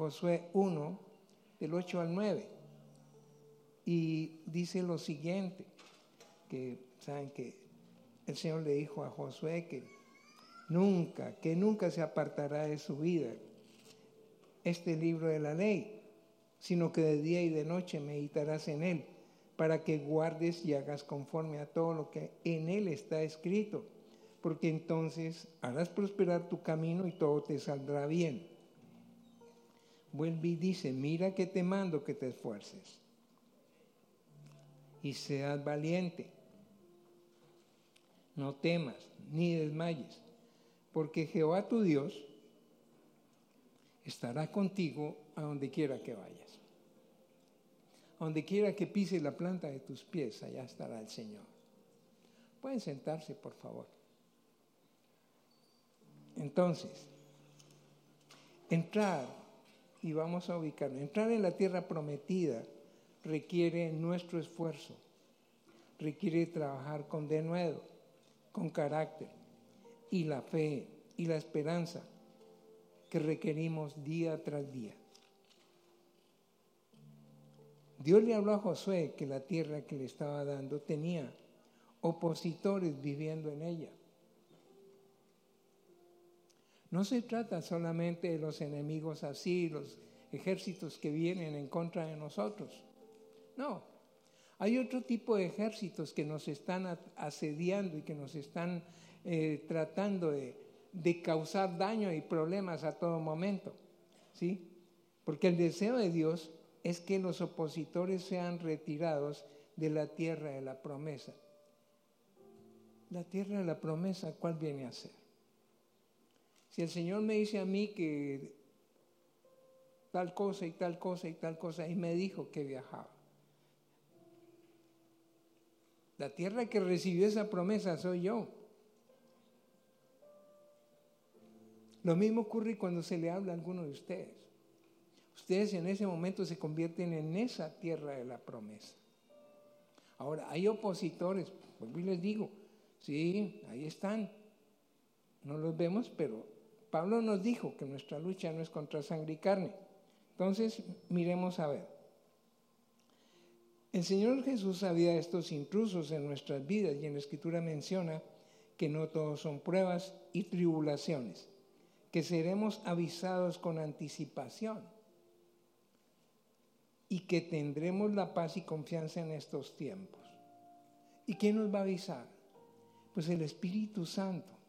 Josué 1, del 8 al 9. Y dice lo siguiente, que saben que el Señor le dijo a Josué que nunca, que nunca se apartará de su vida este libro de la ley, sino que de día y de noche meditarás en él, para que guardes y hagas conforme a todo lo que en él está escrito, porque entonces harás prosperar tu camino y todo te saldrá bien. Vuelve y dice, mira que te mando que te esfuerces y seas valiente. No temas ni desmayes, porque Jehová tu Dios estará contigo a donde quiera que vayas. A donde quiera que pise la planta de tus pies, allá estará el Señor. Pueden sentarse, por favor. Entonces, entrar, y vamos a ubicarlo, entrar en la tierra prometida requiere nuestro esfuerzo, requiere trabajar con denuedo, con carácter, y la fe y la esperanza que requerimos día tras día. Dios le habló a Josué que la tierra que le estaba dando tenía opositores viviendo en ella. No se trata solamente de los enemigos así, los ejércitos que vienen en contra de nosotros. No, hay otro tipo de ejércitos que nos están asediando y que nos están eh, tratando de, de causar daño y problemas a todo momento. ¿Sí? Porque el deseo de Dios es que los opositores sean retirados de la tierra de la promesa. La tierra de la promesa, ¿cuál viene a ser? Si el Señor me dice a mí que tal cosa y tal cosa y tal cosa, y me dijo que viajaba. La tierra que recibió esa promesa soy yo. Lo mismo ocurre cuando se le habla a alguno de ustedes. Ustedes en ese momento se convierten en esa tierra de la promesa. Ahora, hay opositores, pues les digo, sí, ahí están. No los vemos, pero Pablo nos dijo que nuestra lucha no es contra sangre y carne. Entonces, miremos a ver. El Señor Jesús sabía estos intrusos en nuestras vidas y en la Escritura menciona que no todos son pruebas y tribulaciones que seremos avisados con anticipación y que tendremos la paz y confianza en estos tiempos. ¿Y quién nos va a avisar? Pues el Espíritu Santo.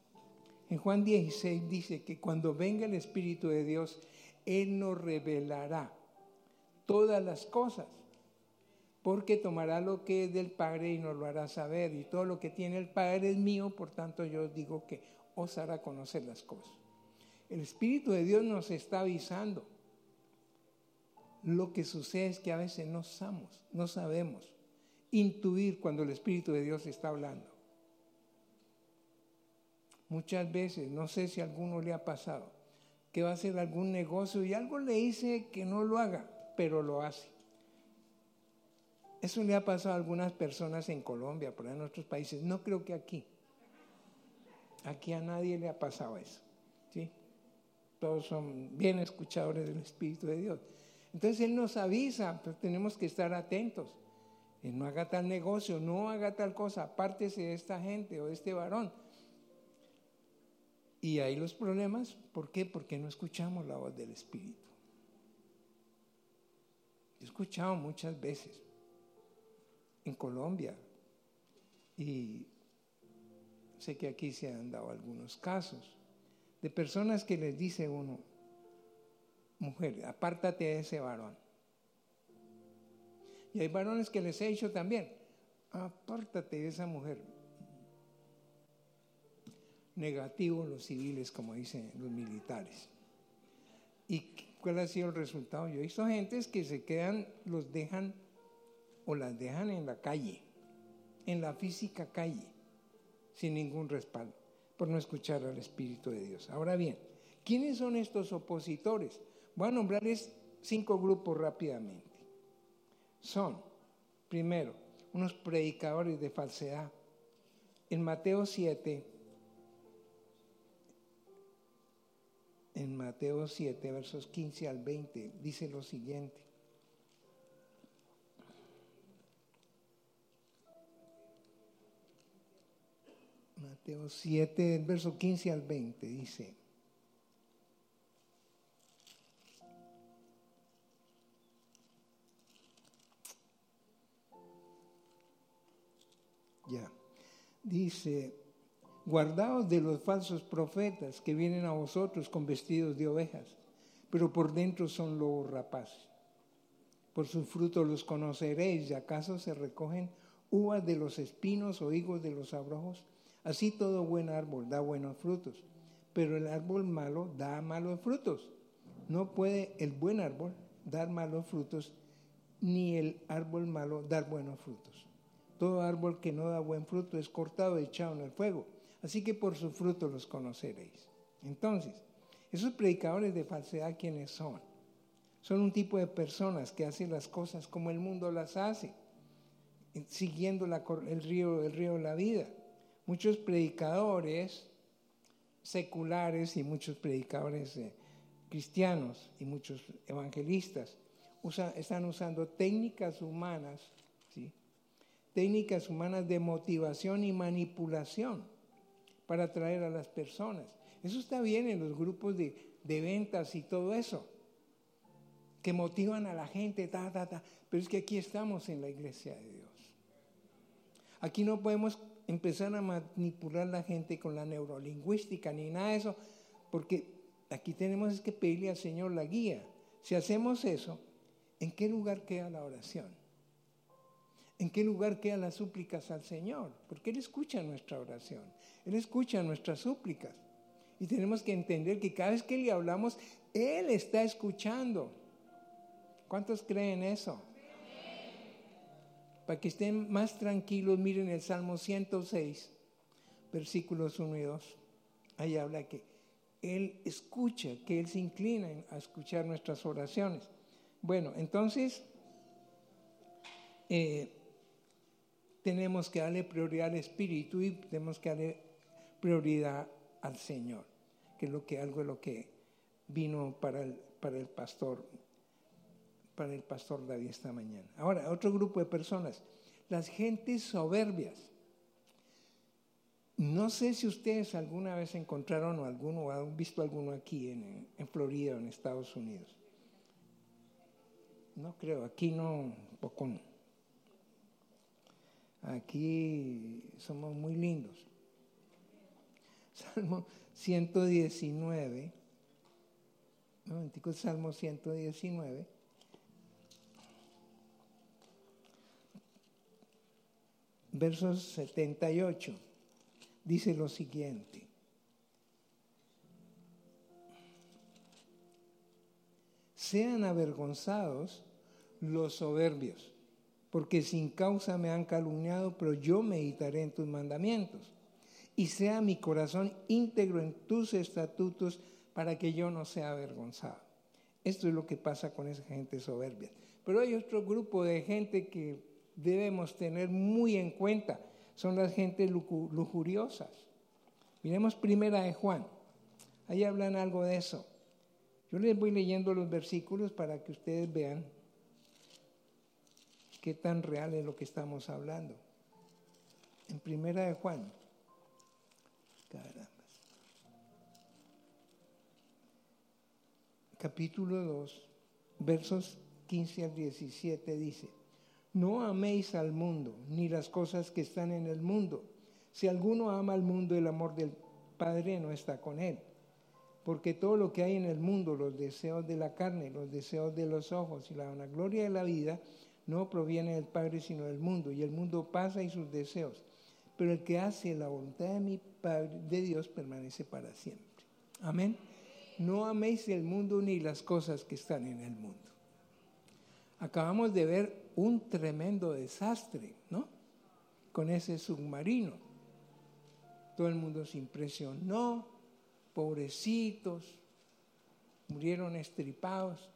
En Juan 16 dice que cuando venga el Espíritu de Dios, Él nos revelará todas las cosas, porque tomará lo que es del Padre y nos lo hará saber, y todo lo que tiene el Padre es mío, por tanto yo digo que os hará conocer las cosas. El Espíritu de Dios nos está avisando. Lo que sucede es que a veces no sabemos, no sabemos intuir cuando el Espíritu de Dios está hablando. Muchas veces, no sé si a alguno le ha pasado, que va a hacer algún negocio y algo le dice que no lo haga, pero lo hace. Eso le ha pasado a algunas personas en Colombia, por en otros países. No creo que aquí. Aquí a nadie le ha pasado eso. ¿sí? todos son bien escuchadores del Espíritu de Dios. Entonces Él nos avisa, pero tenemos que estar atentos. Él no haga tal negocio, no haga tal cosa, apártese de esta gente o de este varón. Y hay los problemas, ¿por qué? Porque no escuchamos la voz del Espíritu. He escuchado muchas veces en Colombia y sé que aquí se han dado algunos casos de personas que les dice uno, mujer, apártate de ese varón. Y hay varones que les he dicho también, apártate de esa mujer. Negativo los civiles, como dicen los militares. ¿Y cuál ha sido el resultado? Yo he visto gentes que se quedan, los dejan o las dejan en la calle, en la física calle, sin ningún respaldo por no escuchar al Espíritu de Dios. Ahora bien, ¿quiénes son estos opositores? Voy a nombrarles cinco grupos rápidamente. Son, primero, unos predicadores de falsedad. En Mateo 7, en Mateo 7, versos 15 al 20, dice lo siguiente. Mateo 7, verso 15 al 20, dice. Ya. Dice, guardaos de los falsos profetas que vienen a vosotros con vestidos de ovejas, pero por dentro son lobos rapaces. Por sus frutos los conoceréis, y acaso se recogen uvas de los espinos o higos de los abrojos. Así todo buen árbol da buenos frutos, pero el árbol malo da malos frutos. No puede el buen árbol dar malos frutos, ni el árbol malo dar buenos frutos. Todo árbol que no da buen fruto es cortado y echado en el fuego. Así que por su fruto los conoceréis. Entonces, esos predicadores de falsedad, ¿quiénes son? Son un tipo de personas que hacen las cosas como el mundo las hace, siguiendo el, río, el río de la vida. Muchos predicadores seculares y muchos predicadores eh, cristianos y muchos evangelistas están usando técnicas humanas, ¿sí? técnicas humanas de motivación y manipulación para atraer a las personas. Eso está bien en los grupos de, ventas y todo eso, que motivan a la gente, ta, ta, ta. Pero es que aquí estamos en la iglesia de Dios. Aquí no podemos empezar a manipular a la gente con la neurolingüística ni nada de eso, porque aquí tenemos que pedirle al Señor la guía. Si hacemos eso, ¿en qué lugar queda la oración? ¿En qué lugar quedan las súplicas al Señor? Porque Él escucha nuestra oración. Él escucha nuestras súplicas. Y tenemos que entender que cada vez que le hablamos, Él está escuchando. ¿Cuántos creen eso? Para que estén más tranquilos, miren el Salmo 106, versículos 1 y 2. Ahí habla que Él escucha, que Él se inclina a escuchar nuestras oraciones. Bueno, entonces, eh, tenemos que darle prioridad al Espíritu y tenemos que darle prioridad al Señor, que es lo que algo de lo que vino para el, para el pastor, para el pastor David esta mañana. Ahora, otro grupo de personas, las gentes soberbias. No sé si ustedes alguna vez encontraron o alguno o han visto alguno aquí en, en Florida o en Estados Unidos. No creo, aquí no, poco no. Aquí somos muy lindos. Salmo 119. Un Salmo 119. Versos 78. Dice lo siguiente. Sean avergonzados los soberbios, porque sin causa me han calumniado, pero yo meditaré en tus mandamientos y sea mi corazón íntegro en tus estatutos para que yo no sea avergonzado. Esto es lo que pasa con esa gente soberbia. Pero hay otro grupo de gente que debemos tener muy en cuenta. Son las gentes lujuriosas. Miremos primera de Juan. Ahí hablan algo de eso. Yo les voy leyendo los versículos para que ustedes vean qué tan real es lo que estamos hablando. En primera de Juan. Capítulo 2, versos 15 al 17 dice, no améis al mundo, ni las cosas que están en el mundo. Si alguno ama al mundo, el amor del Padre no está con él. Porque todo lo que hay en el mundo, los deseos de la carne, los deseos de los ojos y la vanagloria de la vida, no proviene del Padre, sino del mundo. Y el mundo pasa y sus deseos pero el que hace la voluntad de mi Padre, de Dios, permanece para siempre. Amén. No améis el mundo ni las cosas que están en el mundo. Acabamos de ver un tremendo desastre, ¿no? Con ese submarino. Todo el mundo se impresionó, pobrecitos, murieron estripados.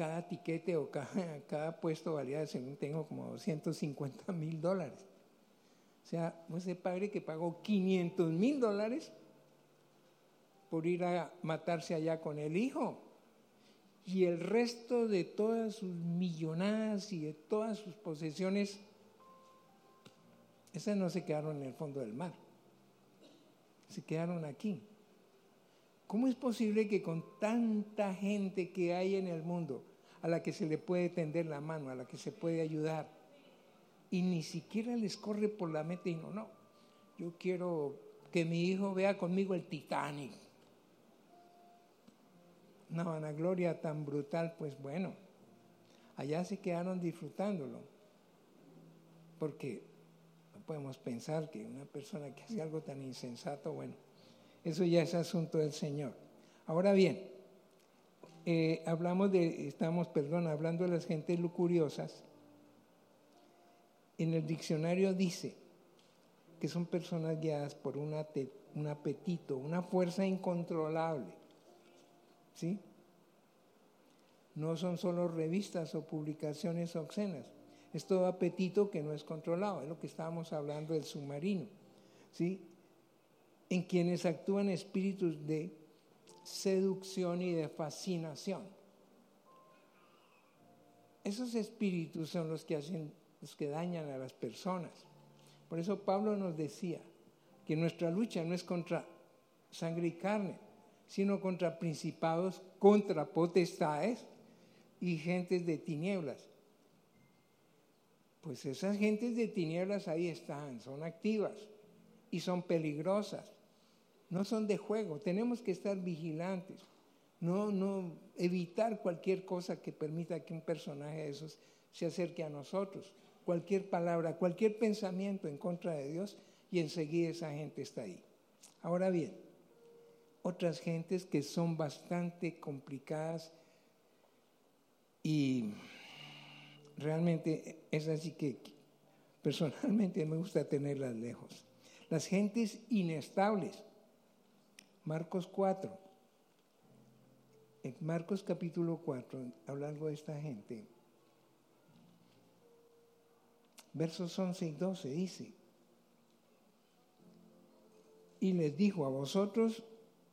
Cada tiquete o cada, puesto valía, según tengo, como 250 mil dólares. O sea, ese padre que pagó 500 mil dólares por ir a matarse allá con el hijo. Y el resto de todas sus millonadas y de todas sus posesiones, esas no se quedaron en el fondo del mar, se quedaron aquí. ¿Cómo es posible que con tanta gente que hay en el mundo, a la que se le puede tender la mano, a la que se puede ayudar, y ni siquiera les corre por la mente y no, no, yo quiero que mi hijo vea conmigo el Titanic. Una vanagloria tan brutal, pues bueno, allá se quedaron disfrutándolo. Porque no podemos pensar que una persona que hace algo tan insensato, bueno, eso ya es asunto del Señor. Ahora bien, eh, hablamos de, estamos, perdón, hablando de las gentes lucuriosas. En el diccionario dice que son personas guiadas por un apetito, una fuerza incontrolable. ¿Sí? No son solo revistas o publicaciones obscenas. Es todo apetito que no es controlado. Es lo que estábamos hablando del submarino. ¿Sí? En quienes actúan espíritus de seducción y de fascinación. Esos espíritus son los que hacen, los que dañan a las personas. Por eso Pablo nos decía que nuestra lucha no es contra sangre y carne, sino contra principados, contra potestades y gentes de tinieblas. Pues esas gentes de tinieblas ahí están, son activas y son peligrosas. No son de juego, tenemos que estar vigilantes. No, no evitar cualquier cosa que permita que un personaje de esos se acerque a nosotros cualquier palabra, cualquier pensamiento en contra de Dios y enseguida esa gente está ahí. Ahora bien, otras gentes que son bastante complicadas y realmente es así que personalmente me gusta tenerlas lejos. Las gentes inestables. Marcos 4. En Marcos capítulo 4, hablando de esta gente, versos 11 y 12 dice, y les dijo, a vosotros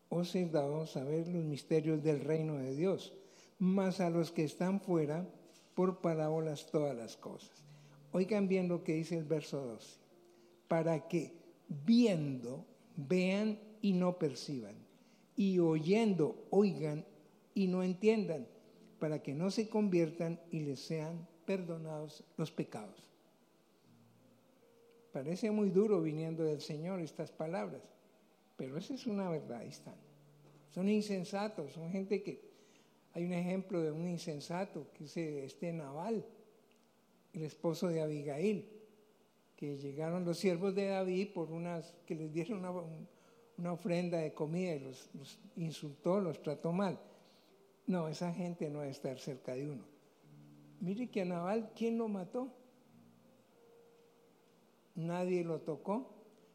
os he dado saber los misterios del reino de Dios, mas a los que están fuera, por parábolas todas las cosas. Oigan bien lo que dice el verso 12, para que viendo, vean y no perciban, y oyendo, oigan y no entiendan, para que no se conviertan y les sean perdonados los pecados. Parece muy duro viniendo del Señor estas palabras, pero esa es una verdad, ahí están. Son insensatos, son gente que... Hay un ejemplo de un insensato, que es este Naval, el esposo de Abigail, que llegaron los siervos de David por unas, que les dieron una, ofrenda de comida y los, insultó, los trató mal. No, esa gente no debe estar cerca de uno. Mire que a Naval, ¿quién lo mató? nadie lo tocó.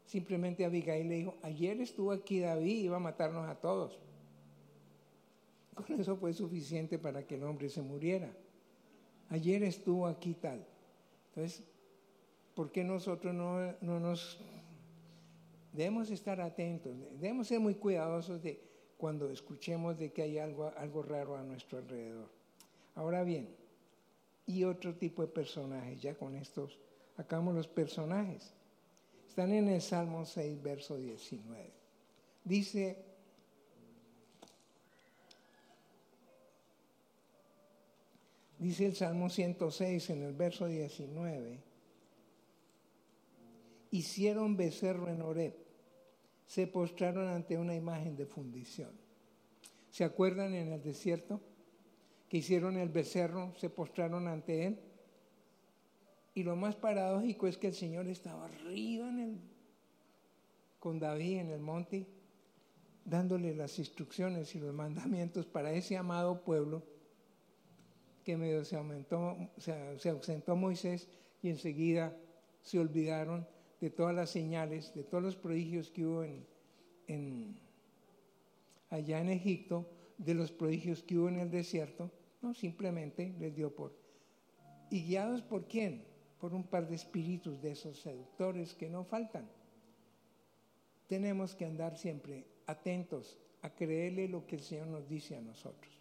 Simplemente Abigail le dijo, ayer estuvo aquí David, iba a matarnos a todos. Con eso fue suficiente para que el hombre se muriera. Ayer estuvo aquí tal. Entonces, ¿por qué nosotros no, nos... Debemos estar atentos, debemos ser muy cuidadosos de cuando escuchemos de que hay algo, algo raro a nuestro alrededor. Ahora bien, y otro tipo de personajes, ya con estos Acabamos los personajes. Están en el Salmo 6, verso 19. Dice, dice el Salmo 106 en el verso 19, hicieron becerro en Oreb, se postraron ante una imagen de fundición. ¿Se acuerdan en el desierto que hicieron el becerro, se postraron ante él? Y lo más paradójico es que el Señor estaba arriba en el, con David en el monte, dándole las instrucciones y los mandamientos para ese amado pueblo que medio se, aumentó, se, ausentó Moisés y enseguida se olvidaron de todas las señales, de todos los prodigios que hubo en, allá en Egipto, de los prodigios que hubo en el desierto, no, simplemente les dio por. ¿Y guiados por quién? por un par de espíritus de esos seductores que no faltan. Tenemos que andar siempre atentos a creerle lo que el Señor nos dice a nosotros.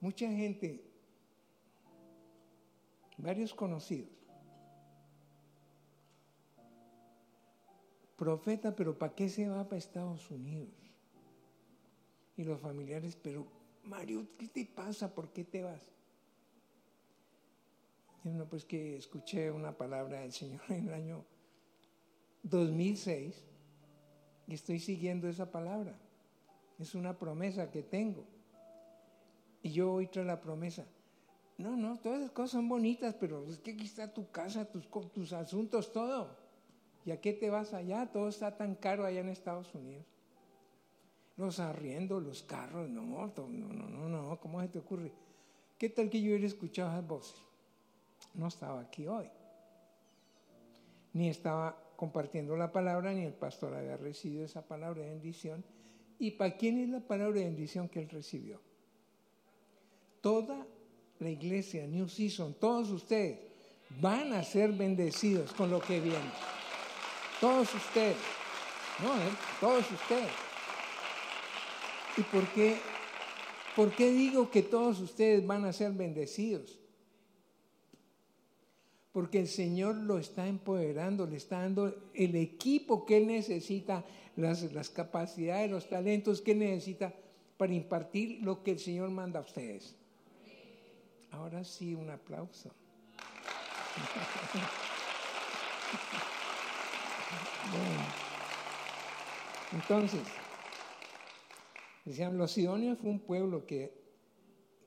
Mucha gente, varios conocidos, profeta, pero ¿para qué se va para Estados Unidos? Y los familiares, pero Mario, ¿qué te pasa? ¿Por qué te vas? Y uno, pues que escuché una palabra del Señor en el año 2006 y estoy siguiendo esa palabra. Es una promesa que tengo. Y yo voy tras la promesa. No, no, todas las cosas son bonitas, pero es que aquí está tu casa, tus, tus asuntos, todo. ¿Y a qué te vas allá? Todo está tan caro allá en Estados Unidos. Los arriendos, los carros, no, no, no, no, no, ¿cómo se te ocurre? ¿Qué tal que yo hubiera escuchado esas voces? No estaba aquí hoy. Ni estaba compartiendo la palabra, ni el pastor había recibido esa palabra de bendición. ¿Y para quién es la palabra de bendición que él recibió? Toda la iglesia, New Season, todos ustedes van a ser bendecidos con lo que viene. Todos ustedes. No, todos ustedes. ¿Y por qué, por qué digo que todos ustedes van a ser bendecidos? Porque el Señor lo está empoderando, le está dando el equipo que Él necesita, las, las capacidades, los talentos que Él necesita para impartir lo que el Señor manda a ustedes. Ahora sí, un aplauso. Entonces, decían, los sidonios fue un pueblo que,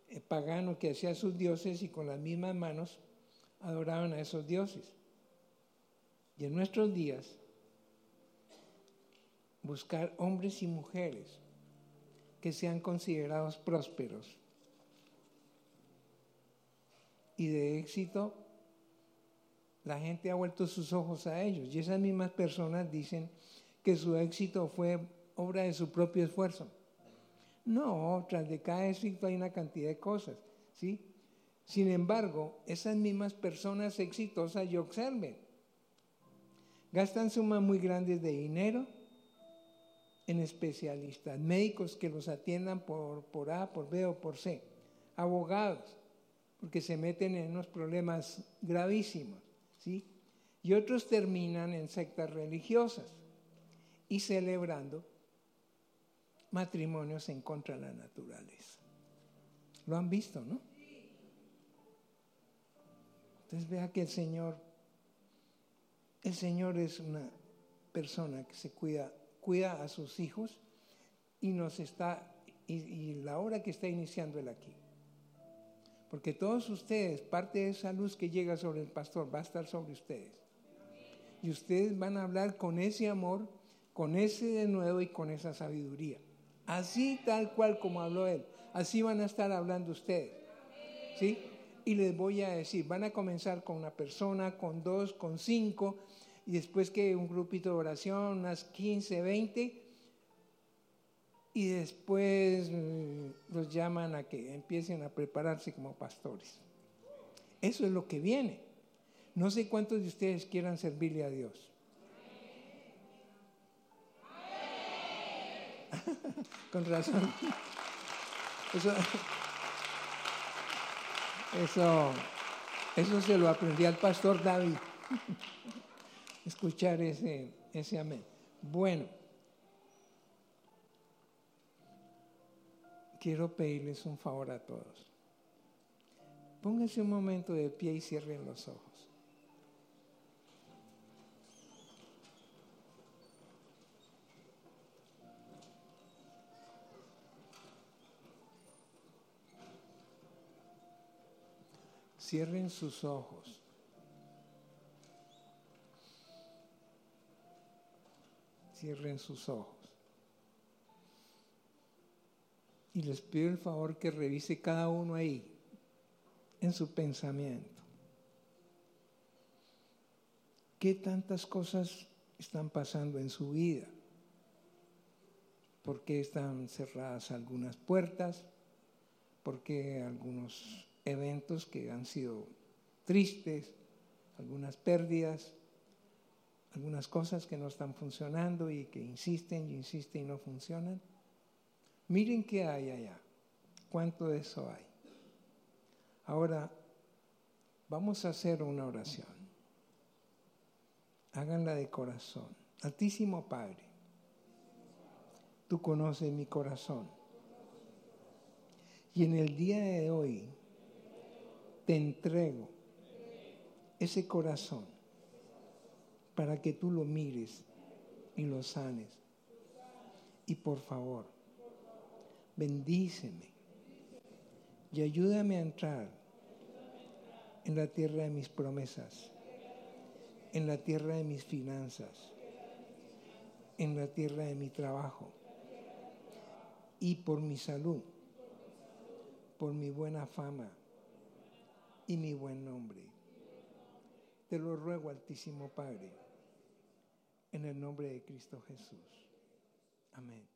eh, pagano que hacía sus dioses y con las mismas manos adoraban a esos dioses. Y en nuestros días, buscar hombres y mujeres que sean considerados prósperos y de éxito la gente ha vuelto sus ojos a ellos y esas mismas personas dicen que su éxito fue obra de su propio esfuerzo. No, tras de cada éxito hay una cantidad de cosas, ¿sí? Sin embargo, esas mismas personas exitosas, y observen, gastan sumas muy grandes de dinero en especialistas, médicos que los atiendan por, por A, por B o por C, abogados, porque se meten en unos problemas gravísimos. Y otros terminan en sectas religiosas y celebrando matrimonios en contra de la naturaleza. Lo han visto, ¿no? Entonces vea que el Señor, el Señor es una persona que se cuida, cuida a sus hijos y nos está, y, y la hora que está iniciando Él aquí porque todos ustedes, parte de esa luz que llega sobre el pastor va a estar sobre ustedes. Y ustedes van a hablar con ese amor, con ese de nuevo y con esa sabiduría. Así tal cual como habló él. Así van a estar hablando ustedes. ¿Sí? Y les voy a decir, van a comenzar con una persona, con dos, con cinco, y después que un grupito de oración, unas 15, 20, y después mm, los llaman a que empiecen a prepararse como pastores. Eso es lo que viene. No sé cuántos de ustedes quieran servirle a Dios. Con razón. Eso, eso, se lo aprendí al pastor David. Escuchar ese, ese amén. Bueno. Quiero pedirles un favor a todos. Pónganse un momento de pie y cierren los ojos. Cierren sus ojos. Cierren sus ojos. Y les pido el favor que revise cada uno ahí, en su pensamiento. ¿Qué tantas cosas están pasando en su vida? ¿Por qué están cerradas algunas puertas? ¿Por qué algunos eventos que han sido tristes? Algunas pérdidas, algunas cosas que no están funcionando y que insisten y insisten y no funcionan. Miren qué hay allá, cuánto de eso hay. Ahora, vamos a hacer una oración. Háganla de corazón. Altísimo Padre, tú conoces mi corazón. Y en el día de hoy te entrego ese corazón para que tú lo mires y lo sanes. Y por favor, bendíceme y ayúdame a entrar en la tierra de mis promesas, en la tierra de mis finanzas, en la tierra de mi trabajo y por mi salud, por mi buena fama y mi buen nombre. Te lo ruego, Altísimo Padre, en el nombre de Cristo Jesús. Amén.